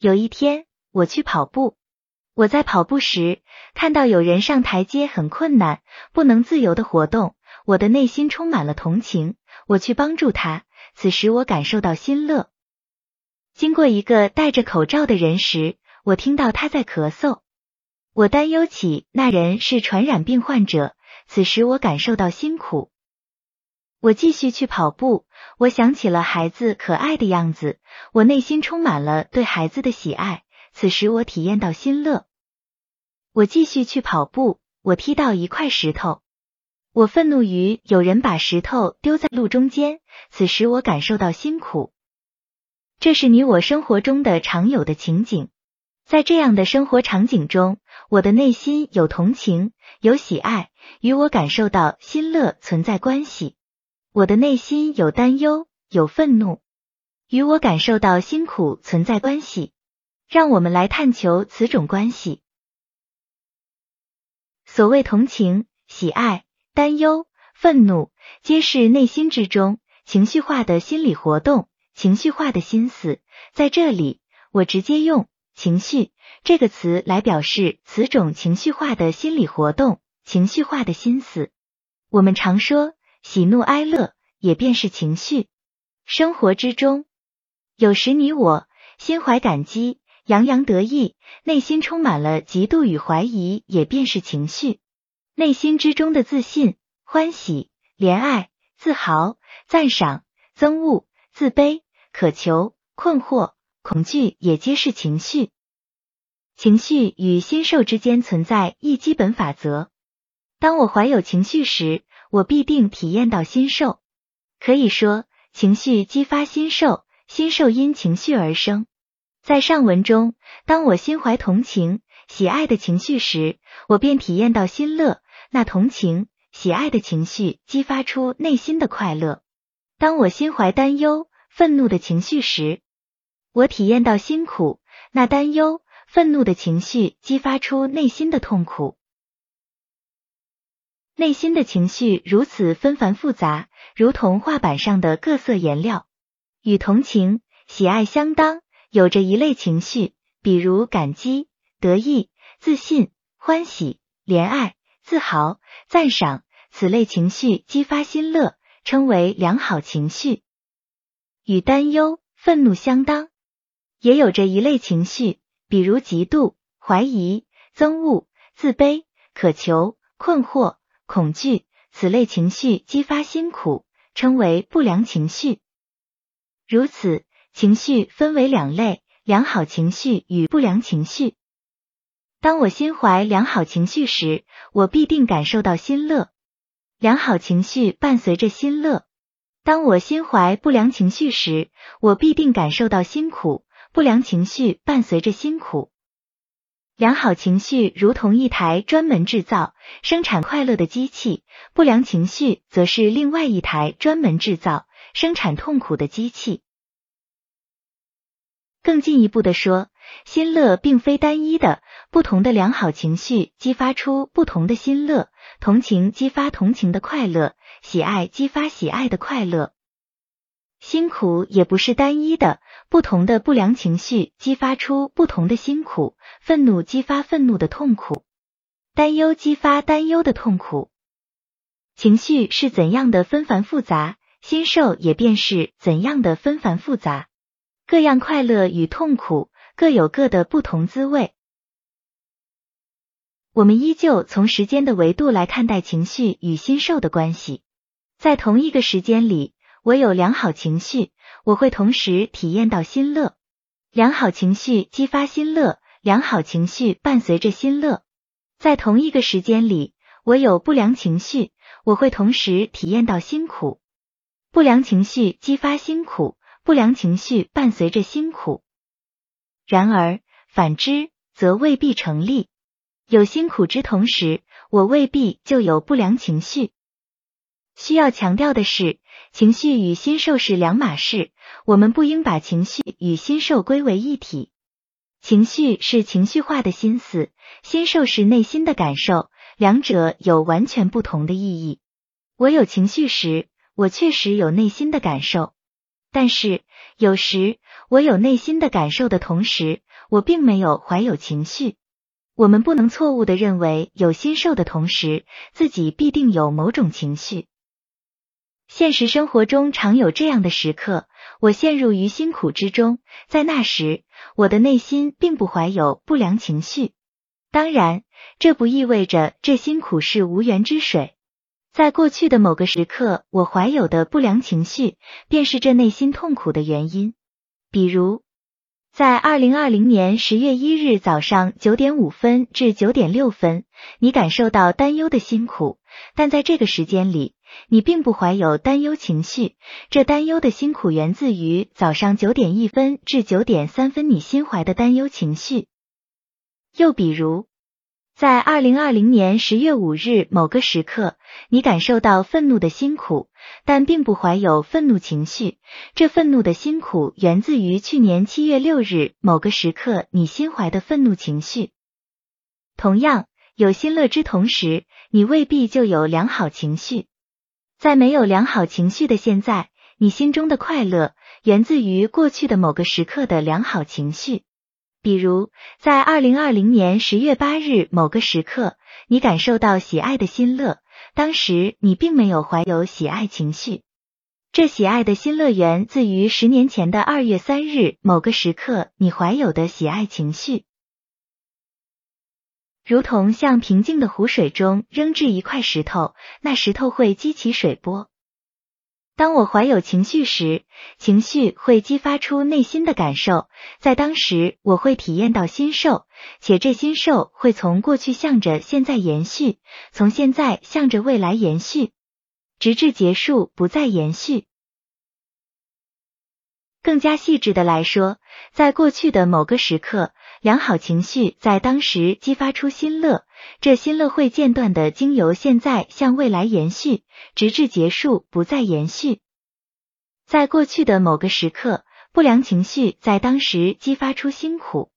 有一天，我去跑步，我在跑步时看到有人上台阶很困难，不能自由的活动，我的内心充满了同情，我去帮助他。此时我感受到心乐。经过一个戴着口罩的人时，我听到他在咳嗽，我担忧起那人是传染病患者。此时我感受到辛苦。我继续去跑步，我想起了孩子可爱的样子，我内心充满了对孩子的喜爱。此时我体验到心乐。我继续去跑步，我踢到一块石头，我愤怒于有人把石头丢在路中间。此时我感受到辛苦。这是你我生活中的常有的情景，在这样的生活场景中，我的内心有同情，有喜爱，与我感受到心乐存在关系。我的内心有担忧，有愤怒，与我感受到辛苦存在关系。让我们来探求此种关系。所谓同情、喜爱、担忧、愤怒，皆是内心之中情绪化的心理活动、情绪化的心思。在这里，我直接用“情绪”这个词来表示此种情绪化的心理活动、情绪化的心思。我们常说。喜怒哀乐也便是情绪。生活之中，有时你我心怀感激、洋洋得意，内心充满了嫉妒与怀疑，也便是情绪。内心之中的自信、欢喜、怜爱、自豪、赞赏、憎恶、自卑、渴求、困惑、恐惧，也皆是情绪。情绪与心受之间存在一基本法则：当我怀有情绪时。我必定体验到心受，可以说情绪激发心受，心受因情绪而生。在上文中，当我心怀同情、喜爱的情绪时，我便体验到心乐。那同情、喜爱的情绪激发出内心的快乐。当我心怀担忧、愤怒的情绪时，我体验到辛苦。那担忧、愤怒的情绪激发出内心的痛苦。内心的情绪如此纷繁复杂，如同画板上的各色颜料。与同情、喜爱相当，有着一类情绪，比如感激、得意、自信、欢喜、怜爱、自豪、赞赏。此类情绪激发心乐，称为良好情绪。与担忧、愤怒相当，也有着一类情绪，比如嫉妒、怀疑、憎恶、自卑、渴求、困惑。恐惧，此类情绪激发辛苦，称为不良情绪。如此，情绪分为两类：良好情绪与不良情绪。当我心怀良好情绪时，我必定感受到心乐。良好情绪伴随着心乐。当我心怀不良情绪时，我必定感受到辛苦。不良情绪伴随着辛苦。良好情绪如同一台专门制造、生产快乐的机器，不良情绪则是另外一台专门制造、生产痛苦的机器。更进一步的说，心乐并非单一的，不同的良好情绪激发出不同的心乐，同情激发同情的快乐，喜爱激发喜爱的快乐。辛苦也不是单一的，不同的不良情绪激发出不同的辛苦，愤怒激发愤怒的痛苦，担忧激发担忧的痛苦。情绪是怎样的纷繁复杂，心受也便是怎样的纷繁复杂。各样快乐与痛苦各有各的不同滋味。我们依旧从时间的维度来看待情绪与心受的关系，在同一个时间里。我有良好情绪，我会同时体验到心乐。良好情绪激发心乐，良好情绪伴随着心乐。在同一个时间里，我有不良情绪，我会同时体验到辛苦。不良情绪激发辛苦，不良情绪伴随着辛苦。然而，反之则未必成立。有辛苦之同时，我未必就有不良情绪。需要强调的是，情绪与心受是两码事，我们不应把情绪与心受归为一体。情绪是情绪化的心思，心受是内心的感受，两者有完全不同的意义。我有情绪时，我确实有内心的感受，但是有时我有内心的感受的同时，我并没有怀有情绪。我们不能错误的认为有心受的同时，自己必定有某种情绪。现实生活中常有这样的时刻，我陷入于辛苦之中，在那时，我的内心并不怀有不良情绪。当然，这不意味着这辛苦是无源之水。在过去的某个时刻，我怀有的不良情绪，便是这内心痛苦的原因。比如，在二零二零年十月一日早上九点五分至九点六分，你感受到担忧的辛苦，但在这个时间里，你并不怀有担忧情绪。这担忧的辛苦源自于早上九点一分至九点三分你心怀的担忧情绪。又比如，在二零二零年十月五日某个时刻，你感受到愤怒的辛苦，但并不怀有愤怒情绪。这愤怒的辛苦源自于去年七月六日某个时刻你心怀的愤怒情绪。同样，有心乐之同时，你未必就有良好情绪。在没有良好情绪的现在，你心中的快乐源自于过去的某个时刻的良好情绪。比如，在二零二零年十月八日某个时刻，你感受到喜爱的心乐，当时你并没有怀有喜爱情绪。这喜爱的心乐源自于十年前的二月三日某个时刻你怀有的喜爱情绪，如同向平静的湖水中扔掷一块石头，那石头会激起水波。当我怀有情绪时，情绪会激发出内心的感受，在当时我会体验到心受，且这心受会从过去向着现在延续，从现在向着未来延续，直至结束，不再延续。更加细致的来说，在过去的某个时刻，良好情绪在当时激发出新乐，这新乐会间断的经由现在向未来延续，直至结束，不再延续。在过去的某个时刻，不良情绪在当时激发出辛苦，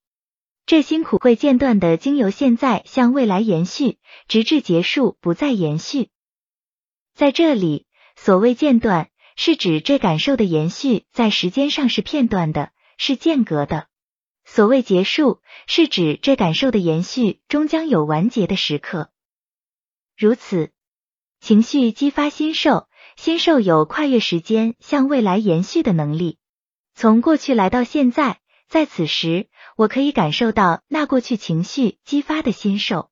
这辛苦会间断的经由现在向未来延续，直至结束，不再延续。在这里，所谓间断。是指这感受的延续在时间上是片段的，是间隔的。所谓结束，是指这感受的延续终将有完结的时刻。如此，情绪激发心受，心受有跨越时间向未来延续的能力。从过去来到现在，在此时，我可以感受到那过去情绪激发的心受。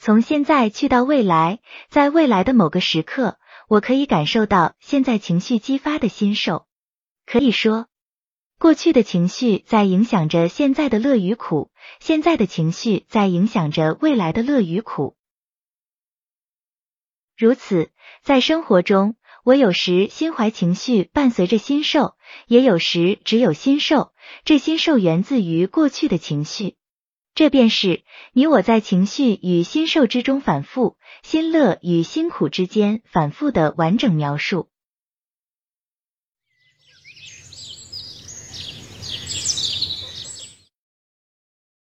从现在去到未来，在未来的某个时刻。我可以感受到现在情绪激发的心受，可以说，过去的情绪在影响着现在的乐与苦，现在的情绪在影响着未来的乐与苦。如此，在生活中，我有时心怀情绪伴随着心受，也有时只有心受。这心受源自于过去的情绪。这便是你我在情绪与心受之中反复，心乐与辛苦之间反复的完整描述。